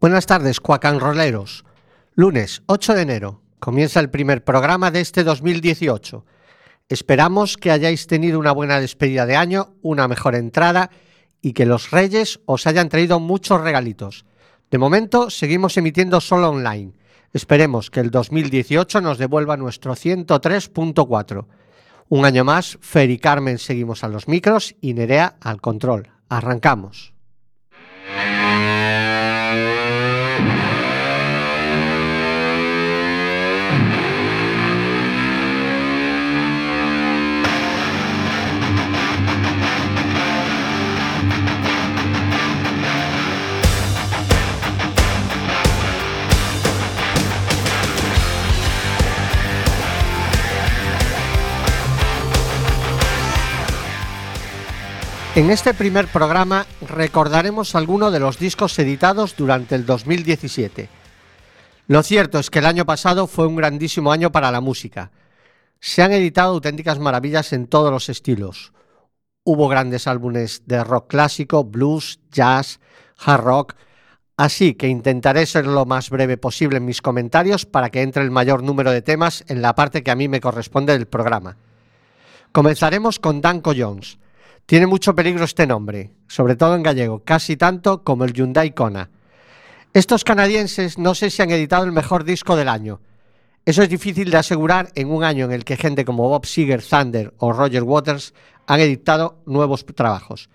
Buenas tardes, cuacanroleros. Lunes 8 de enero. Comienza el primer programa de este 2018. Esperamos que hayáis tenido una buena despedida de año, una mejor entrada y que los reyes os hayan traído muchos regalitos. De momento seguimos emitiendo solo online. Esperemos que el 2018 nos devuelva nuestro 103.4. Un año más, Fer y Carmen seguimos a los micros y Nerea al control. Arrancamos. En este primer programa recordaremos algunos de los discos editados durante el 2017. Lo cierto es que el año pasado fue un grandísimo año para la música. Se han editado auténticas maravillas en todos los estilos. Hubo grandes álbumes de rock clásico, blues, jazz, hard rock, así que intentaré ser lo más breve posible en mis comentarios para que entre el mayor número de temas en la parte que a mí me corresponde del programa. Comenzaremos con Danko Jones tiene mucho peligro este nombre, sobre todo en gallego, casi tanto como el Hyundai Kona. Estos canadienses no sé si han editado el mejor disco del año. Eso es difícil de asegurar en un año en el que gente como Bob Seger, Thunder o Roger Waters han editado nuevos trabajos.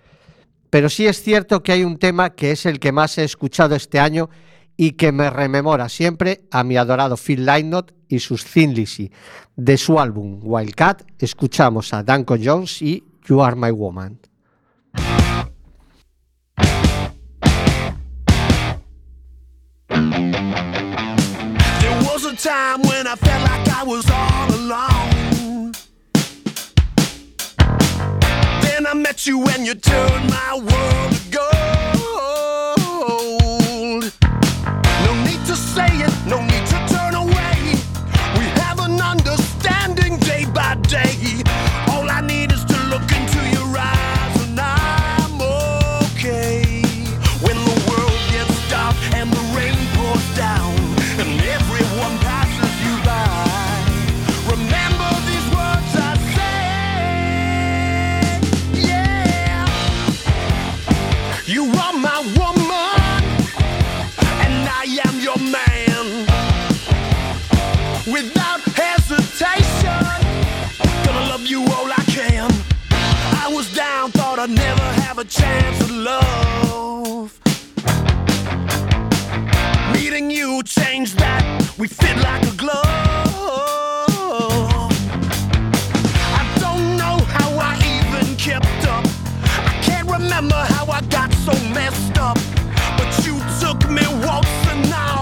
Pero sí es cierto que hay un tema que es el que más he escuchado este año y que me rememora siempre a mi adorado Phil Lynott y sus Thin Lizzy. De su álbum Wildcat escuchamos a Danko Jones y You Are My Woman. There was a time when I felt like I was all alone. Then I met you and you turned my world to gold. I'd never have a chance at love. Meeting you changed that. We fit like a glove. I don't know how I even kept up. I can't remember how I got so messed up. But you took me waltzing now.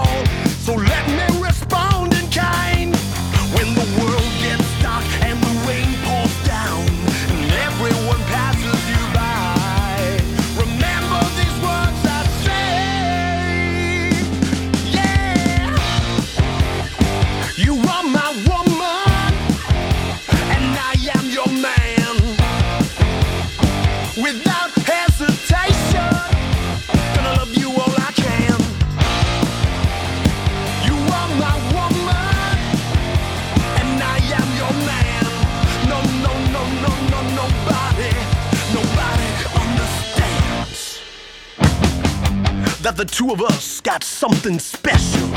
That the two of us got something special,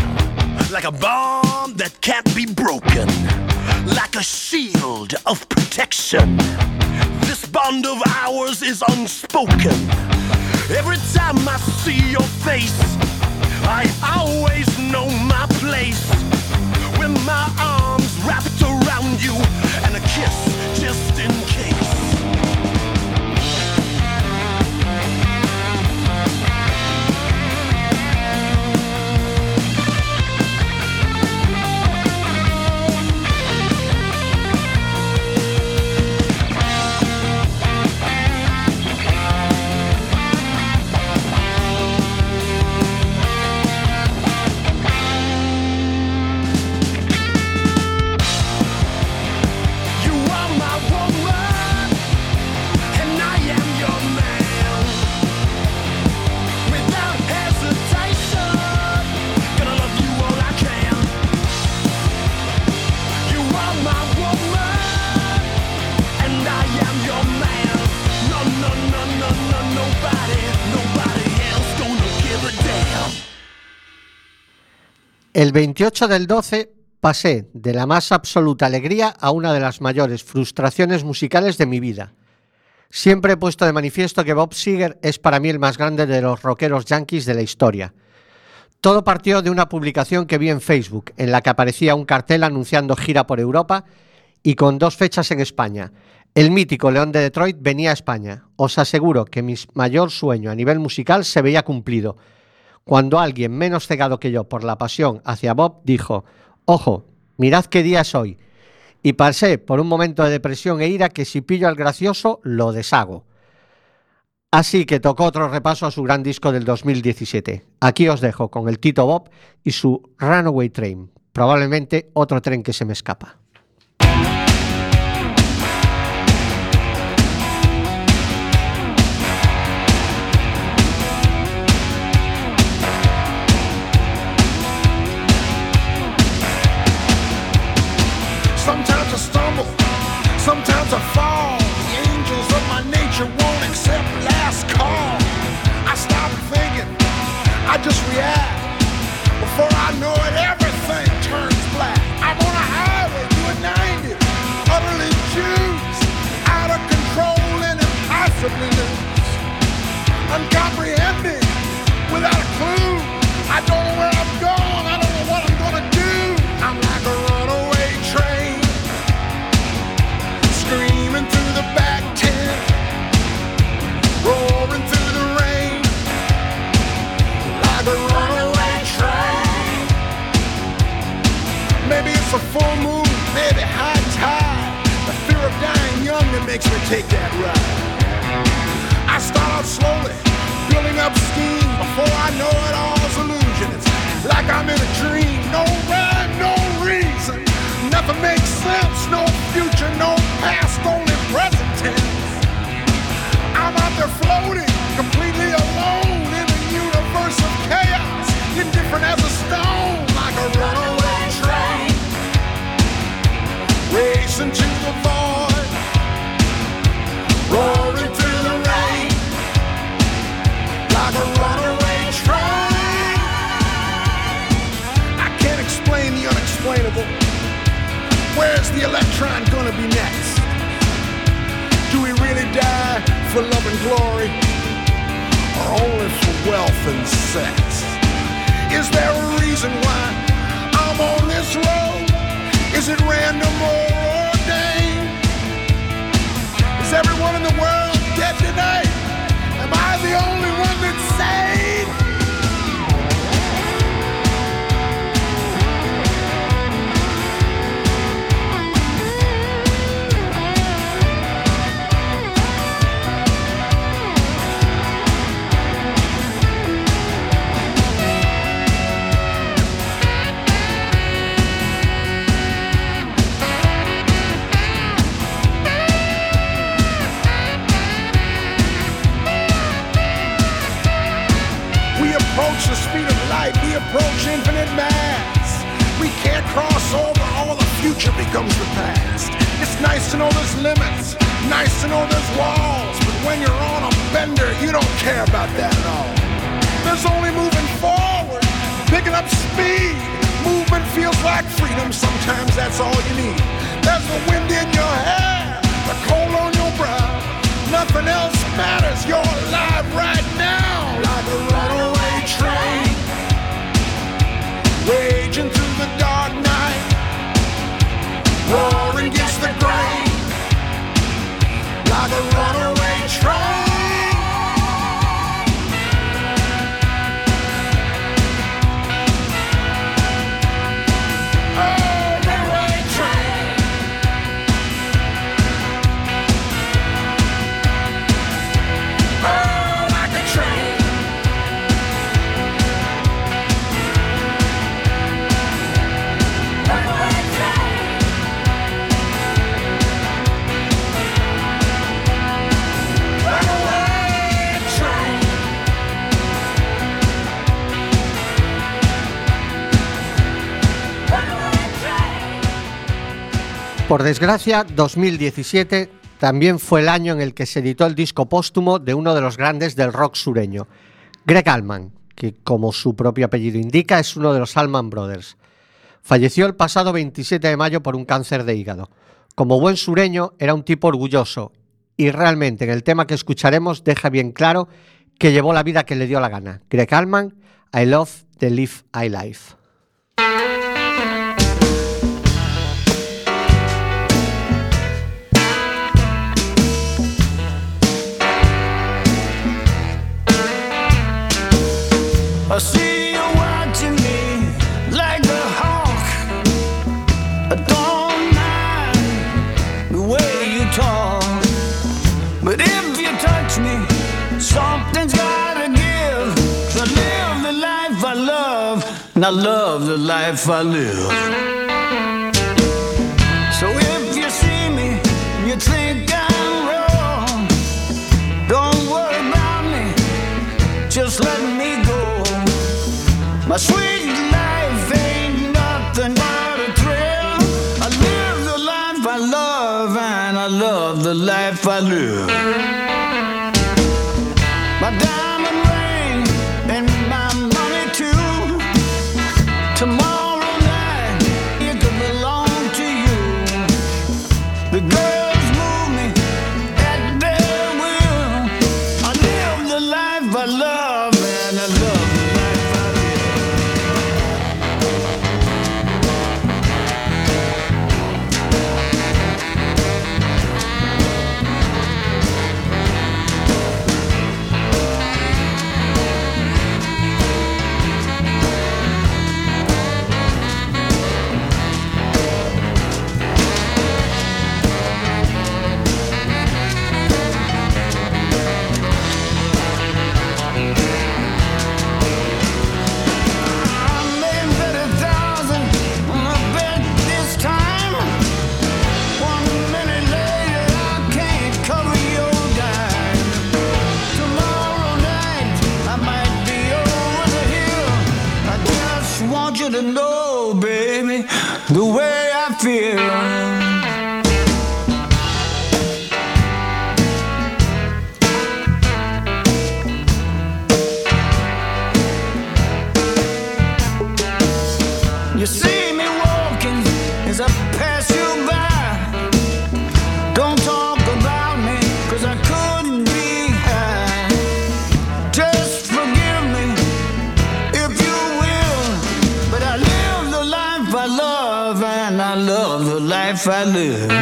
like a bond that can't be broken, like a shield of protection. This bond of ours is unspoken. Every time I see your face, I always know my place. With my arms wrapped around you and a kiss just in case. El 28 del 12 pasé de la más absoluta alegría a una de las mayores frustraciones musicales de mi vida. Siempre he puesto de manifiesto que Bob Seger es para mí el más grande de los rockeros yankees de la historia. Todo partió de una publicación que vi en Facebook, en la que aparecía un cartel anunciando gira por Europa y con dos fechas en España. El mítico León de Detroit venía a España. Os aseguro que mi mayor sueño a nivel musical se veía cumplido. Cuando alguien menos cegado que yo por la pasión hacia Bob dijo, ojo, mirad qué día es hoy, y pasé por un momento de depresión e ira que si pillo al gracioso lo deshago. Así que tocó otro repaso a su gran disco del 2017. Aquí os dejo con el Tito Bob y su Runaway Train, probablemente otro tren que se me escapa. Sometimes I fall. The angels of my nature won't accept last call. I stop thinking, I just react. Before I know it, everything turns black. I'm on a highway doing 90, utterly juiced, out of control and impossibly loose. Uncomprehending, without a clue. I don't know where I'm it's a full moon, maybe high tide. The fear of dying young that makes me take that ride. I start out slowly, building up steam. Before I know it, all's illusion. It's like I'm in a dream. No rhyme, no reason. Nothing makes sense. No future, no past, only present tense. I'm out there floating, completely alone in a universe of chaos. Indifferent as a stone, like a runaway Racing to the void, roaring through the rain, like a runaway train. I can't explain the unexplainable. Where's the electron gonna be next? Do we really die for love and glory? Or only for wealth and sex? Is there a reason why I'm on this road? Is it random or ordained? Is everyone in the world approach infinite mass. We can't cross over, all the future becomes the past. It's nice to know there's limits, nice to know there's walls, but when you're on a bender, you don't care about that at all. There's only moving forward, picking up speed. Movement feels like freedom, sometimes that's all you need. There's the wind in your hair, the cold on your brow. Nothing else matters, you're alive right now, like a runaway train. Raging through the dark night, roaring against the grain, like a runaway train. Por desgracia, 2017 también fue el año en el que se editó el disco póstumo de uno de los grandes del rock sureño, Greg Allman, que como su propio apellido indica es uno de los Allman Brothers. Falleció el pasado 27 de mayo por un cáncer de hígado. Como buen sureño era un tipo orgulloso y realmente en el tema que escucharemos deja bien claro que llevó la vida que le dio la gana. Greg Allman, I Love the Live I Life. I love the life I live. So if you see me, you think I'm wrong. Don't worry about me, just let me go. My sweet to know, baby, the way I feel. The life I live.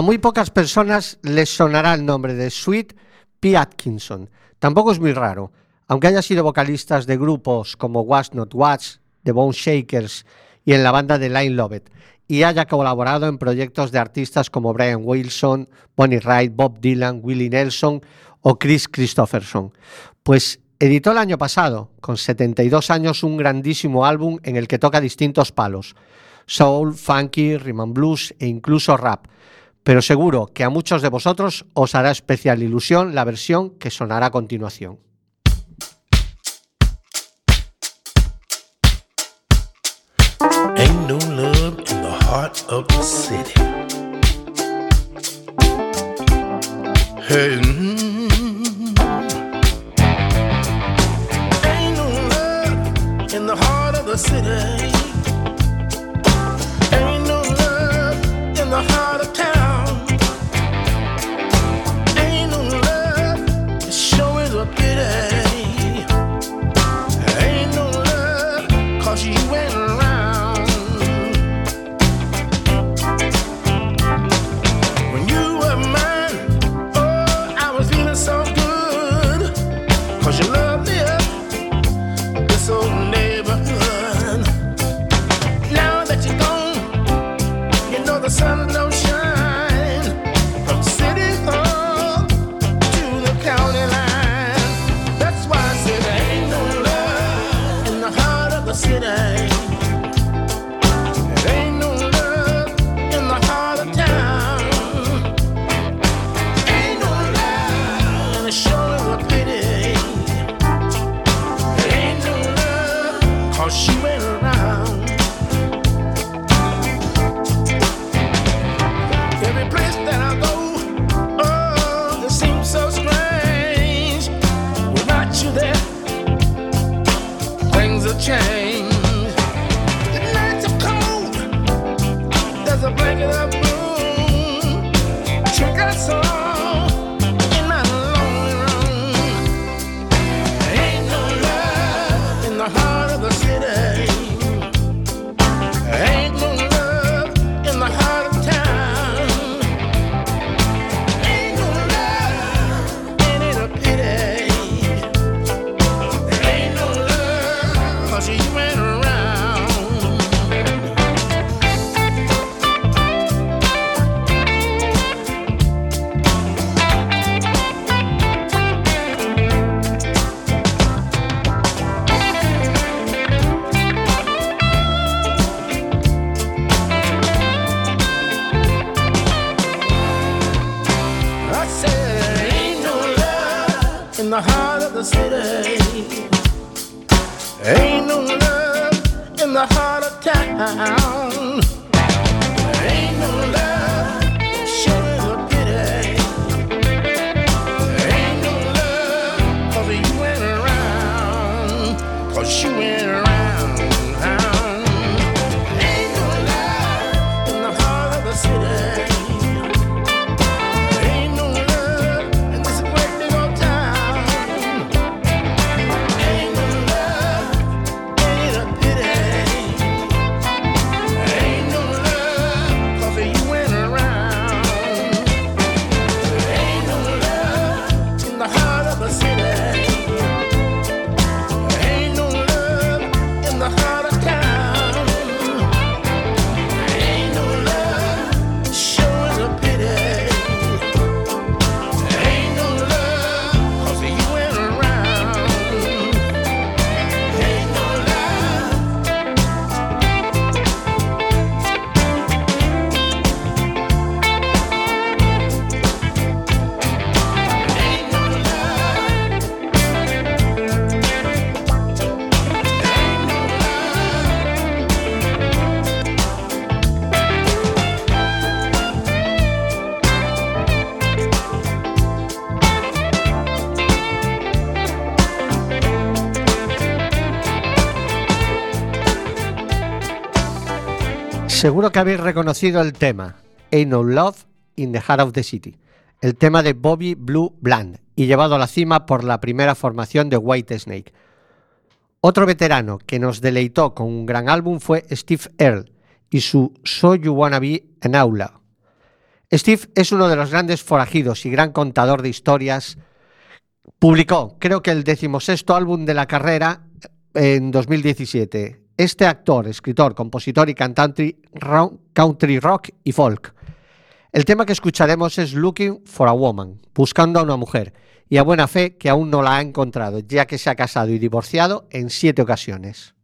A muy pocas personas les sonará el nombre de Sweet P. Atkinson. Tampoco es muy raro, aunque haya sido vocalistas de grupos como Was Not Watch, The Bone Shakers y en la banda de Line Lovett, y haya colaborado en proyectos de artistas como Brian Wilson, Bonnie Wright, Bob Dylan, Willie Nelson o Chris Christopherson. Pues editó el año pasado, con 72 años, un grandísimo álbum en el que toca distintos palos, soul, funky, rhythm and blues e incluso rap. Pero seguro que a muchos de vosotros os hará especial ilusión la versión que sonará a continuación. Seguro que habéis reconocido el tema Ain't No Love in the Heart of the City, el tema de Bobby Blue Bland y llevado a la cima por la primera formación de White Snake. Otro veterano que nos deleitó con un gran álbum fue Steve Earle y su So You Wanna Be an Outlaw. Steve es uno de los grandes forajidos y gran contador de historias. Publicó, creo que el decimosexto álbum de la carrera en 2017. Este actor, escritor, compositor y cantante country rock y folk. El tema que escucharemos es Looking for a Woman, buscando a una mujer, y a buena fe que aún no la ha encontrado, ya que se ha casado y divorciado en siete ocasiones.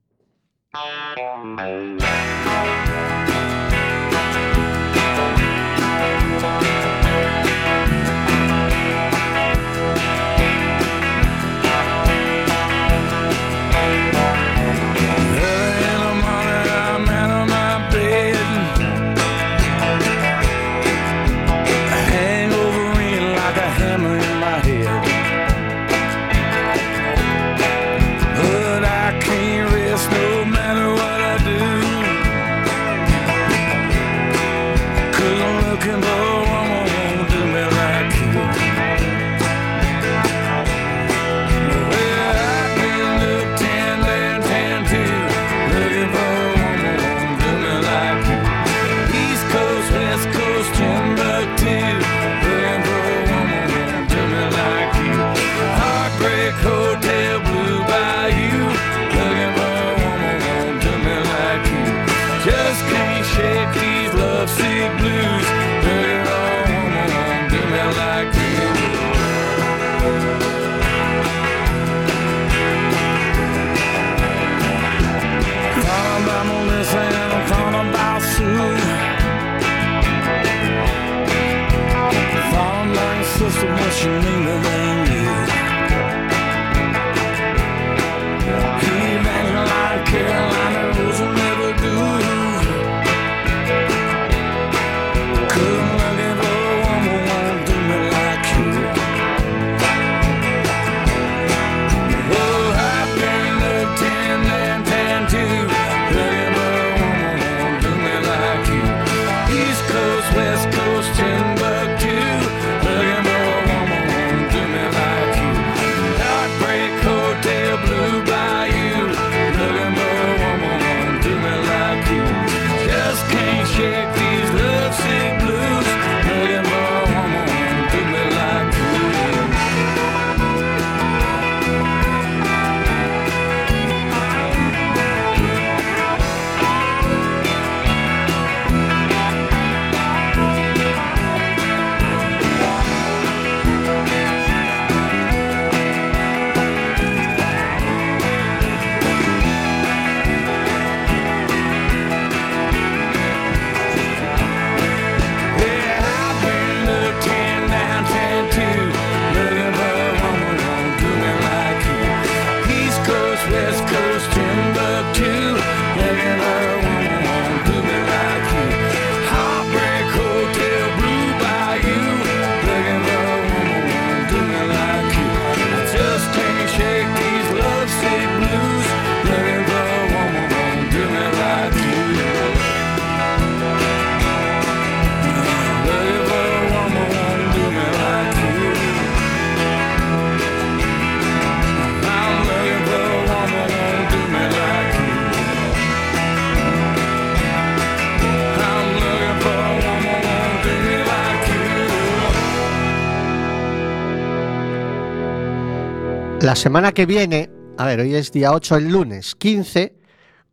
Semana que viene, a ver, hoy es día 8, el lunes 15,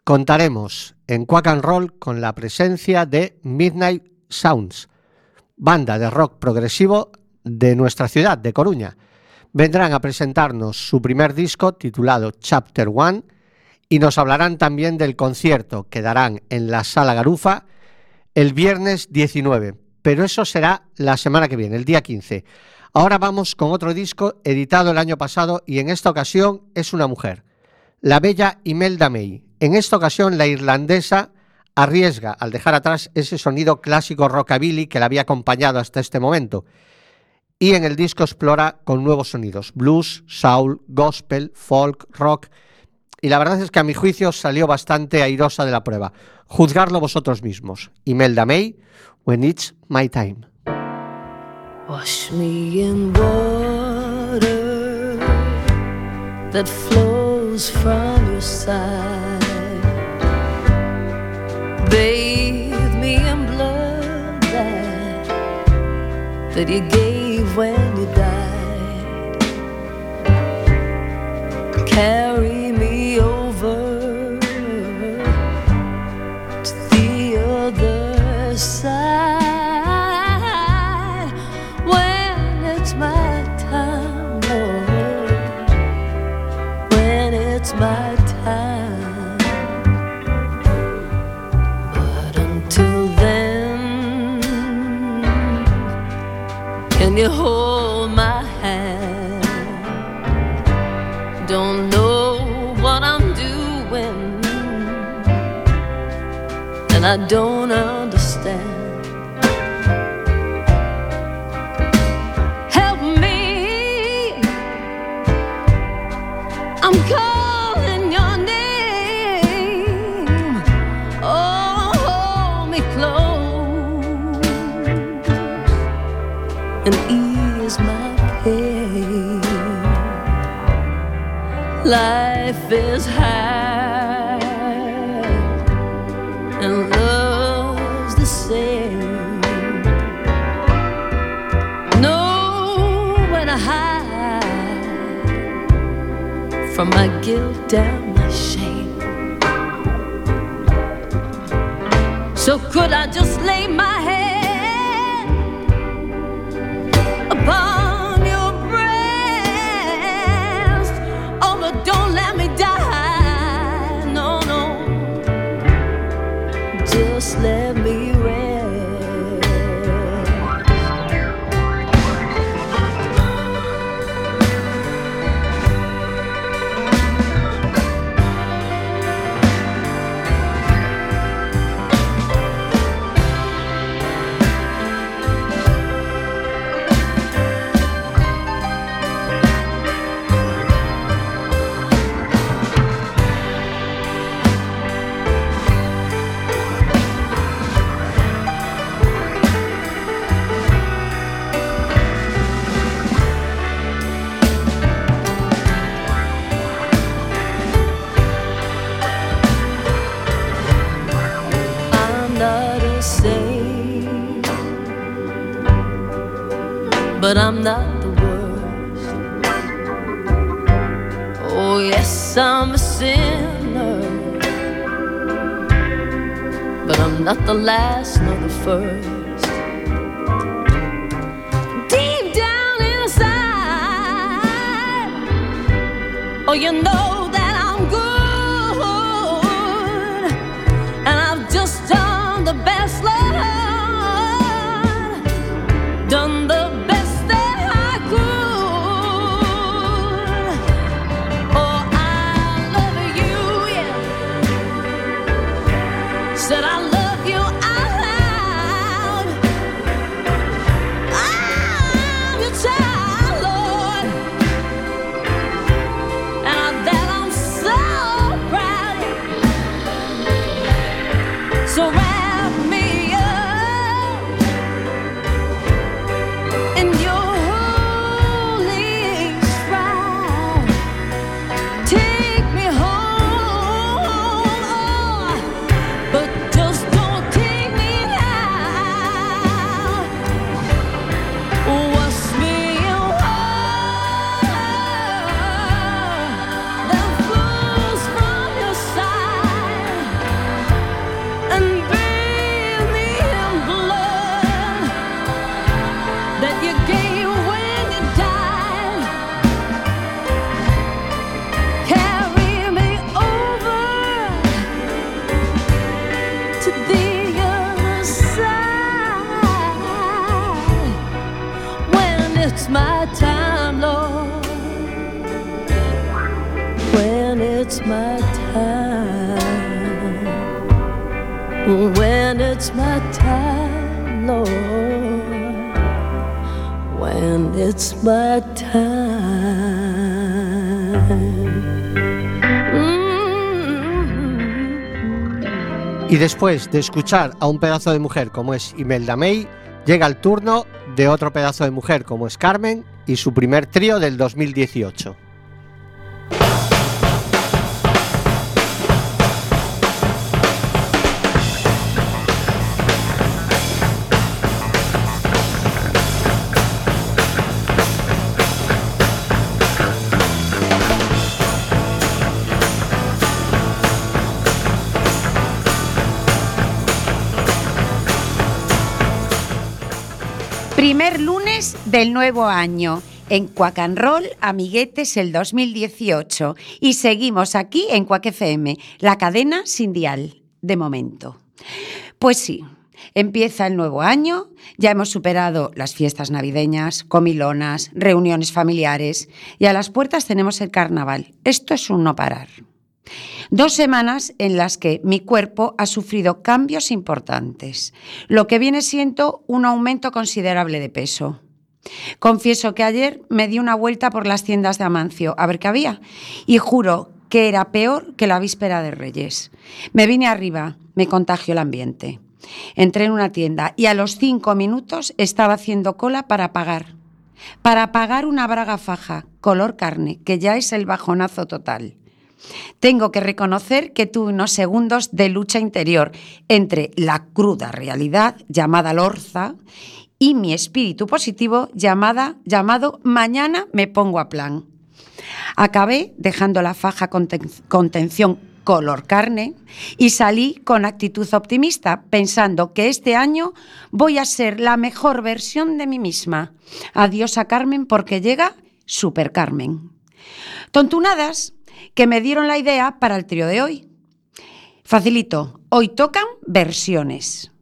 contaremos en Quack and Roll con la presencia de Midnight Sounds, banda de rock progresivo de nuestra ciudad, de Coruña. Vendrán a presentarnos su primer disco titulado Chapter One y nos hablarán también del concierto que darán en la Sala Garufa el viernes 19, pero eso será la semana que viene, el día 15. Ahora vamos con otro disco editado el año pasado y en esta ocasión es una mujer, la bella Imelda May. En esta ocasión la irlandesa arriesga al dejar atrás ese sonido clásico rockabilly que la había acompañado hasta este momento y en el disco explora con nuevos sonidos, blues, soul, gospel, folk, rock y la verdad es que a mi juicio salió bastante airosa de la prueba. Juzgarlo vosotros mismos. Imelda May, When It's My Time. Wash me in water that flows from your side. Bathe me in blood that, that you gave when you died. Carry can you hold my hand? Don't know what I'm doing, and I don't understand. Life is hard and love's the same. Nowhere to hide from my guilt and my shame. So could I just lay my but I'm not the last nor the first. Deep down inside, oh, you know time, Lord. When it's my time. Mm. Y después de escuchar a un pedazo de mujer como es Imelda May, llega el turno de otro pedazo de mujer como es Carmen y su primer trío del 2018. Del nuevo año. En Quack and amiguetes, el 2018. Y seguimos aquí en Quack FM, la cadena sin dial, de momento. Pues sí, empieza el nuevo año, ya hemos superado las fiestas navideñas, comilonas, reuniones familiares y a las puertas tenemos el carnaval. Esto es un no parar. Dos semanas en las que mi cuerpo ha sufrido cambios importantes, lo que viene siendo un aumento considerable de peso. Confieso que ayer me di una vuelta por las tiendas de Amancio a ver qué había y juro que era peor que la víspera de Reyes. Me vine arriba, me contagió el ambiente. Entré en una tienda y a los cinco minutos estaba haciendo cola para pagar. Para pagar una braga faja, color carne, que ya es el bajonazo total. Tengo que reconocer que tuve unos segundos de lucha interior entre la cruda realidad llamada Lorza y mi espíritu positivo llamada, llamado Mañana me pongo a plan. Acabé dejando la faja conten- contención color carne y salí con actitud optimista, pensando que este año voy a ser la mejor versión de mí misma. Adiós a Carmen porque llega Super Carmen. Tontunadas que me dieron la idea para el trío de hoy. Facilito, hoy tocan versiones.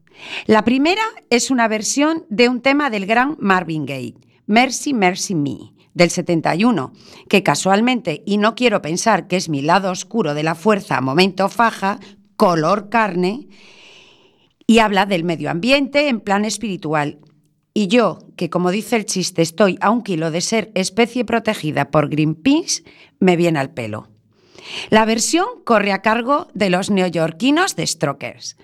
La primera es una versión de un tema del gran Marvin Gaye, Mercy, Mercy Me, del 71, que casualmente, y no quiero pensar que es mi lado oscuro de la fuerza, momento faja, color carne, y habla del medio ambiente en plan espiritual. Y yo, que como dice el chiste, estoy a un kilo de ser especie protegida por Greenpeace, me viene al pelo. La versión corre a cargo de los neoyorquinos de Strokers,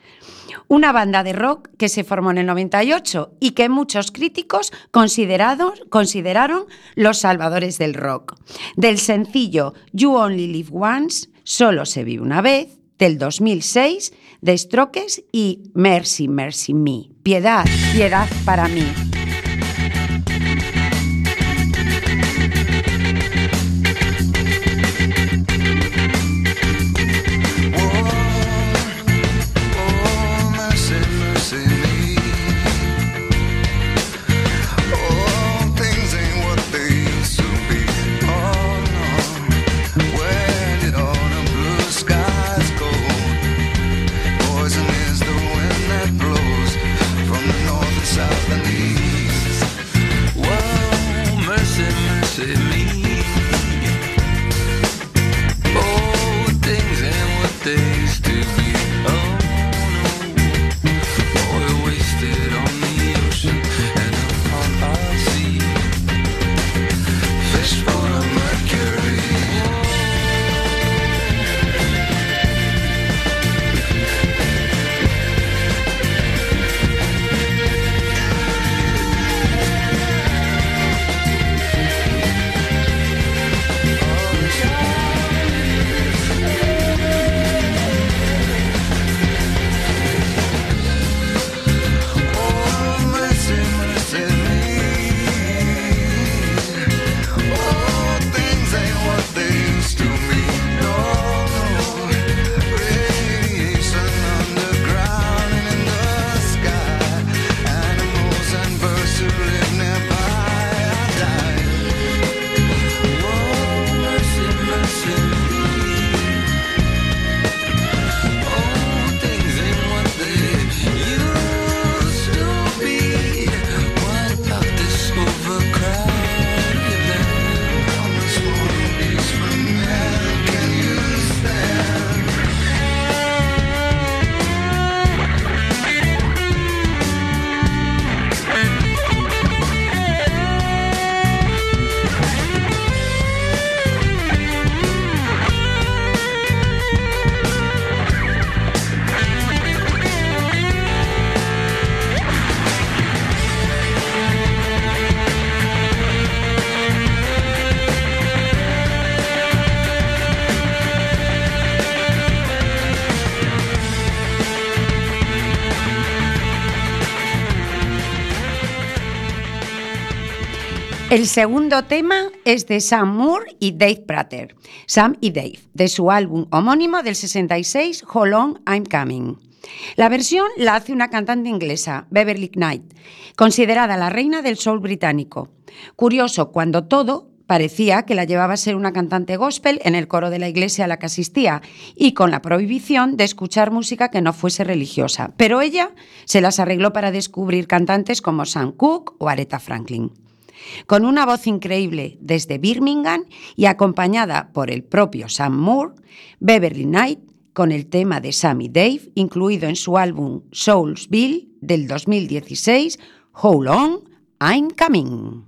una banda de rock que se formó en el 98 y que muchos críticos consideraron los salvadores del rock. Del sencillo You Only Live Once, Solo se vive una vez, del 2006, de Strokes y Mercy, Mercy Me, Piedad, Piedad para mí. see me. El segundo tema es de Sam Moore y Dave Prater, Sam y Dave, de su álbum homónimo del 66, How Long I'm Coming. La versión la hace una cantante inglesa, Beverly Knight, considerada la reina del soul británico. Curioso, cuando todo parecía que la llevaba a ser una cantante gospel en el coro de la iglesia a la que asistía y con la prohibición de escuchar música que no fuese religiosa. Pero ella se las arregló para descubrir cantantes como Sam Cooke o Aretha Franklin con una voz increíble desde Birmingham y acompañada por el propio Sam Moore, Beverly Knight con el tema de Sammy Dave, incluido en su álbum Soulsville del 2016, How Long I'm Coming.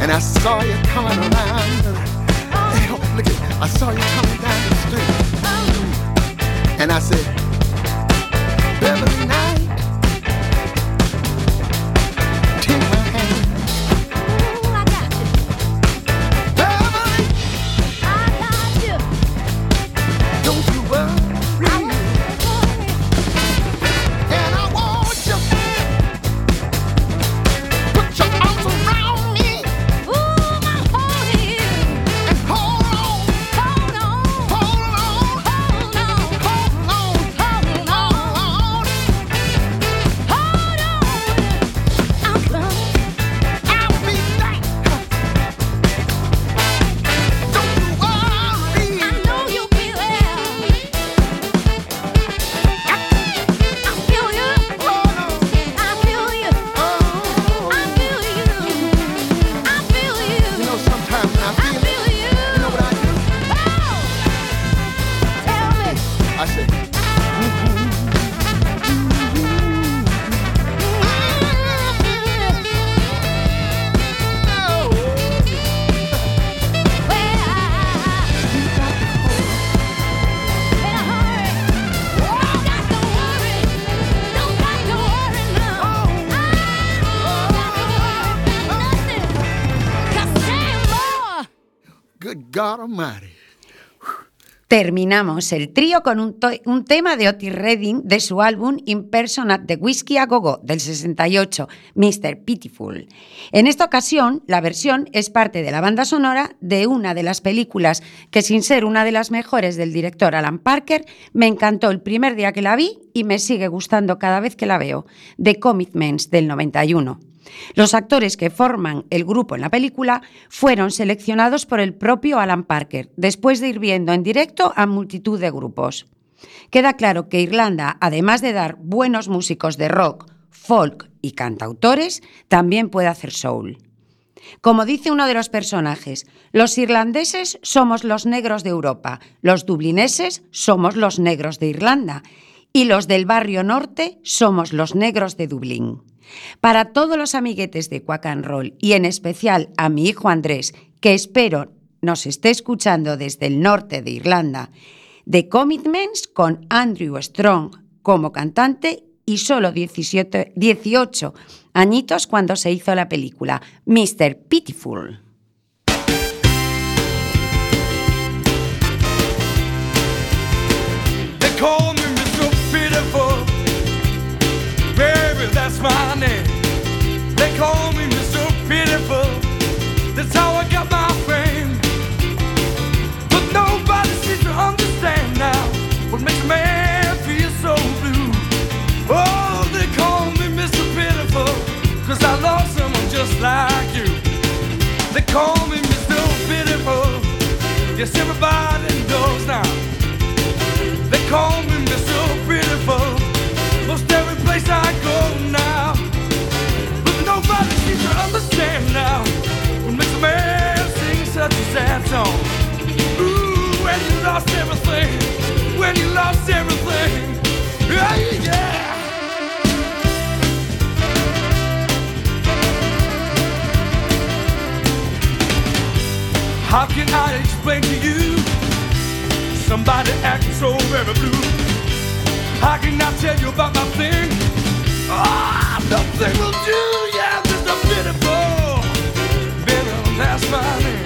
and I saw you coming around. Hey, oh, look at, I saw you coming down the street, and I said, Beverly now. Terminamos el trío con un, tema de Otis Redding de su álbum Impersonate the Whiskey a Go-Go del 68, Mr. Pitiful. En esta ocasión, la versión es parte de la banda sonora de una de las películas que, sin ser una de las mejores del director Alan Parker, me encantó el primer día que la vi y me sigue gustando cada vez que la veo, The Commitments del 91. Los actores que forman el grupo en la película fueron seleccionados por el propio Alan Parker, después de ir viendo en directo a multitud de grupos. Queda claro que Irlanda, además de dar buenos músicos de rock, folk y cantautores, también puede hacer soul. Como dice uno de los personajes, los irlandeses somos los negros de Europa, los dublineses somos los negros de Irlanda y los del barrio norte somos los negros de Dublín. Para todos los amiguetes de Quack and Roll y en especial a mi hijo Andrés, que espero nos esté escuchando desde el norte de Irlanda, The Commitments con Andrew Strong como cantante y solo 17 18 añitos cuando se hizo la película Mr. Pitiful. They Yes, everybody knows now. They call me Mr. Pitiful. Most every place I go now. But nobody seems to understand now. Makes a man sing such a sad song? Ooh, when you lost everything. When you lost everything. Yeah, yeah. How can I explain to you? Somebody acting so very blue. I tell you about my thing? Ah, nothing will do. Yeah, Mr. Pitiful. Bitter, that's my name.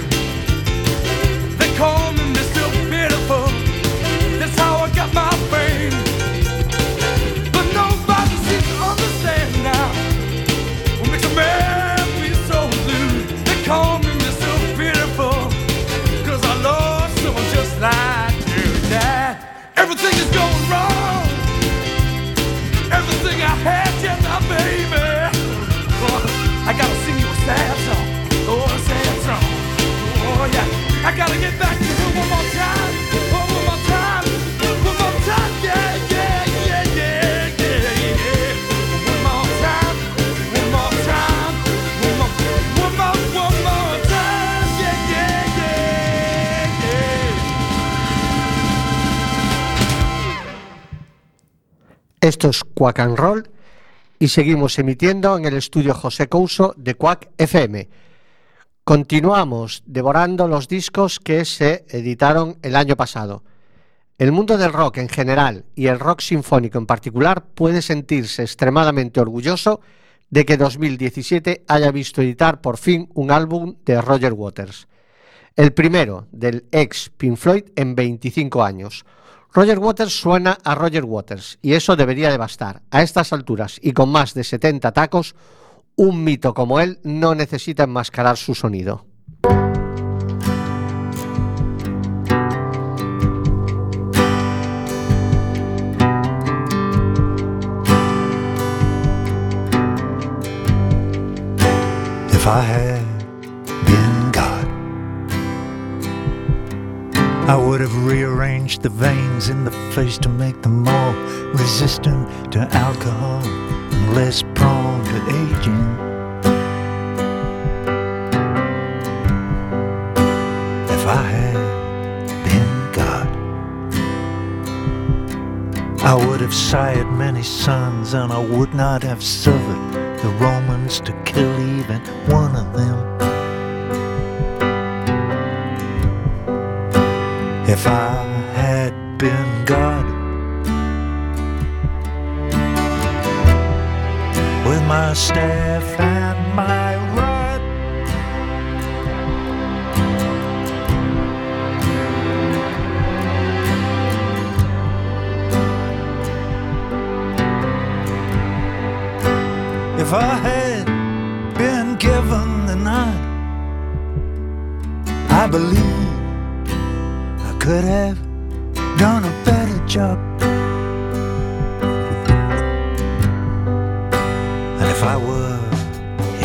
Esto es Quack and Roll y seguimos emitiendo en el estudio José Couso de Quack FM. Continuamos devorando los discos que se editaron el año pasado. El mundo del rock en general y el rock sinfónico en particular puede sentirse extremadamente orgulloso de que 2017 haya visto editar por fin un álbum de Roger Waters. El primero del ex Pink Floyd en 25 años. Roger Waters suena a Roger Waters y eso debería de bastar. A estas alturas y con más de 70 tacos, un mito como él no necesita enmascarar su sonido. If I had been God, I would have rearranged the veins in the face to make them more resistant to alcohol and less aging. If I had been God, I would have sired many sons, and I would not have suffered the Romans to kill even one of them. If I had been God, my staff and my rod. If I had been given the night, I believe I could have done a better job I were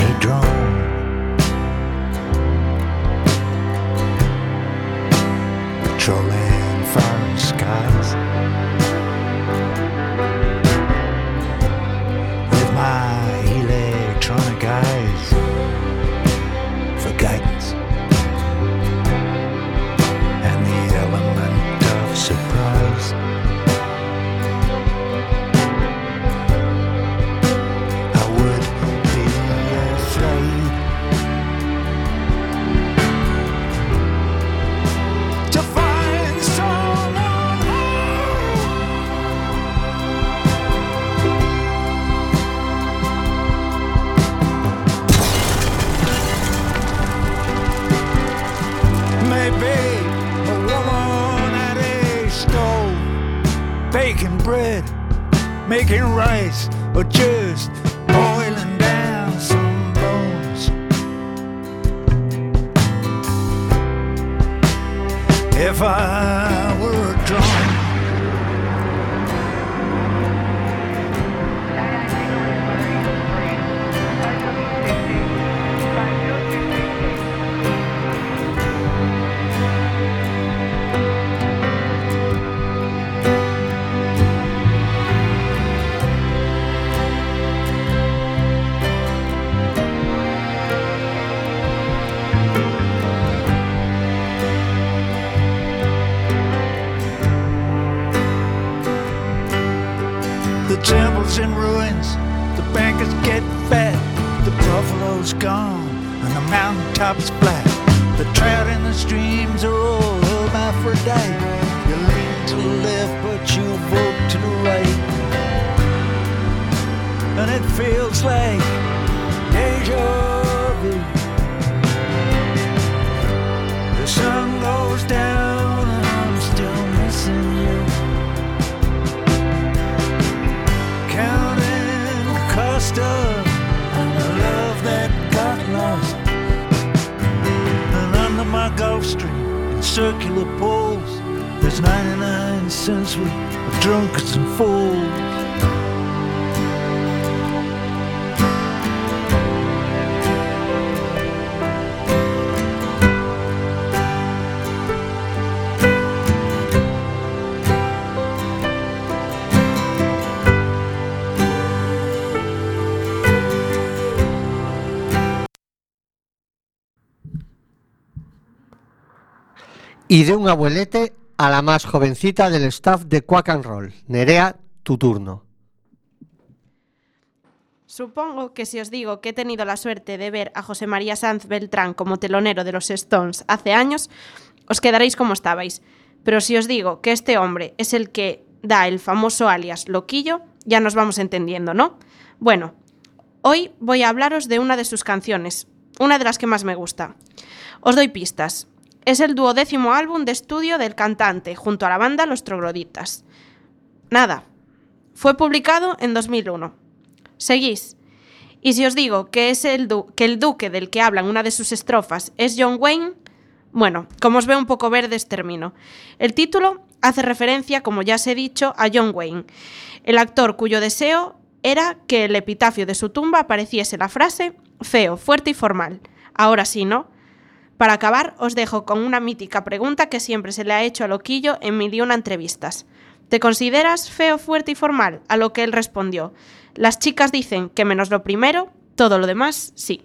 a drone, patrolling foreign skies But you circular poles, there's 99 cents worth of drunkards and fools. Y de un abuelete a la más jovencita del staff de Quack and Roll. Nerea, tu turno. Supongo que si os digo que he tenido la suerte de ver a José María Sanz Beltrán como telonero de los Stones hace años, os quedaréis como estabais. Pero si os digo que este hombre es el que da el famoso alias Loquillo, ya nos vamos entendiendo, ¿no? Bueno, hoy voy a hablaros de una de sus canciones, una de las que más me gusta. Os doy pistas. Es el duodécimo álbum de estudio del cantante junto a la banda Los Trogloditas. Nada. Fue publicado en 2001. Seguís. Y si os digo que es el, que el duque del que hablan una de sus estrofas es John Wayne, bueno, como os veo un poco verdes, termino. El título hace referencia, como ya os he dicho, a John Wayne, el actor cuyo deseo era que el epitafio de su tumba apareciese la frase feo, fuerte y formal. Ahora sí, ¿no? Para acabar, os dejo con una mítica pregunta que siempre se le ha hecho a Loquillo en mil y una entrevistas. ¿Te consideras feo, fuerte y formal? A lo que él respondió, las chicas dicen que menos lo primero, todo lo demás sí.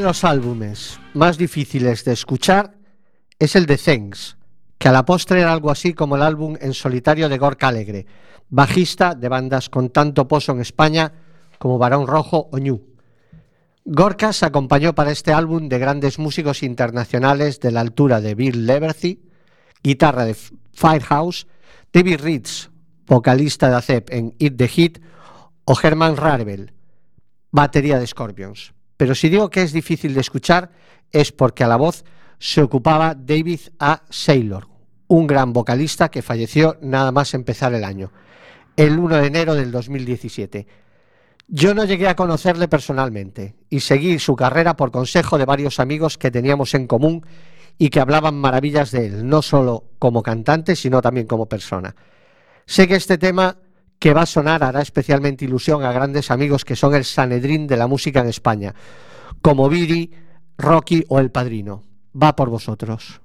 Los álbumes más difíciles de escuchar es el de Thanks, que a la postre era algo así como el álbum en solitario de Gorka Alegre, bajista de bandas con tanto pozo en España como Barón Rojo o Ñu. Gorka se acompañó para este álbum de grandes músicos internacionales de la altura de Bill Leverty, guitarra de Firehouse, David Ritz, vocalista de ACEP en Eat the Hit, o Herman Rarebel, batería de Scorpions. Pero si digo que es difícil de escuchar es porque a la voz se ocupaba David A. Saylor, un gran vocalista que falleció nada más empezar el año, el 1 de enero del 2017. Yo no llegué a conocerle personalmente y seguí su carrera por consejo de varios amigos que teníamos en común y que hablaban maravillas de él, no solo como cantante, sino también como persona. Sé que este tema que va a sonar hará especialmente ilusión a grandes amigos que son el Sanedrín de la música en España, como Viri, Rocky o El Padrino. Va por vosotros.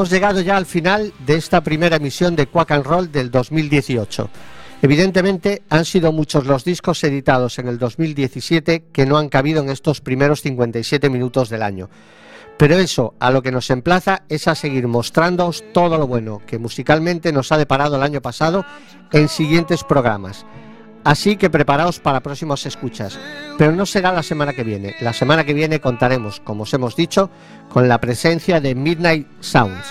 Hemos llegado ya al final de esta primera emisión de Quack and Roll del 2018. Evidentemente han sido muchos los discos editados en el 2017 que no han cabido en estos primeros 57 minutos del año. Pero eso a lo que nos emplaza es a seguir mostrándoos todo lo bueno que musicalmente nos ha deparado el año pasado en siguientes programas. Así que preparaos para próximos escuchas. Pero no será la semana que viene. La semana que viene contaremos, como os hemos dicho, con la presencia de Midnight Sounds.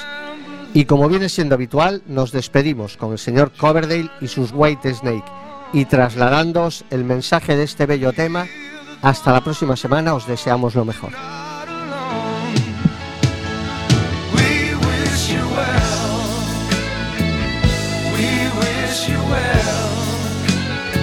Y como viene siendo habitual, nos despedimos con el señor Coverdale y sus White Snake. Y trasladándoos el mensaje de este bello tema, hasta la próxima semana os deseamos lo mejor.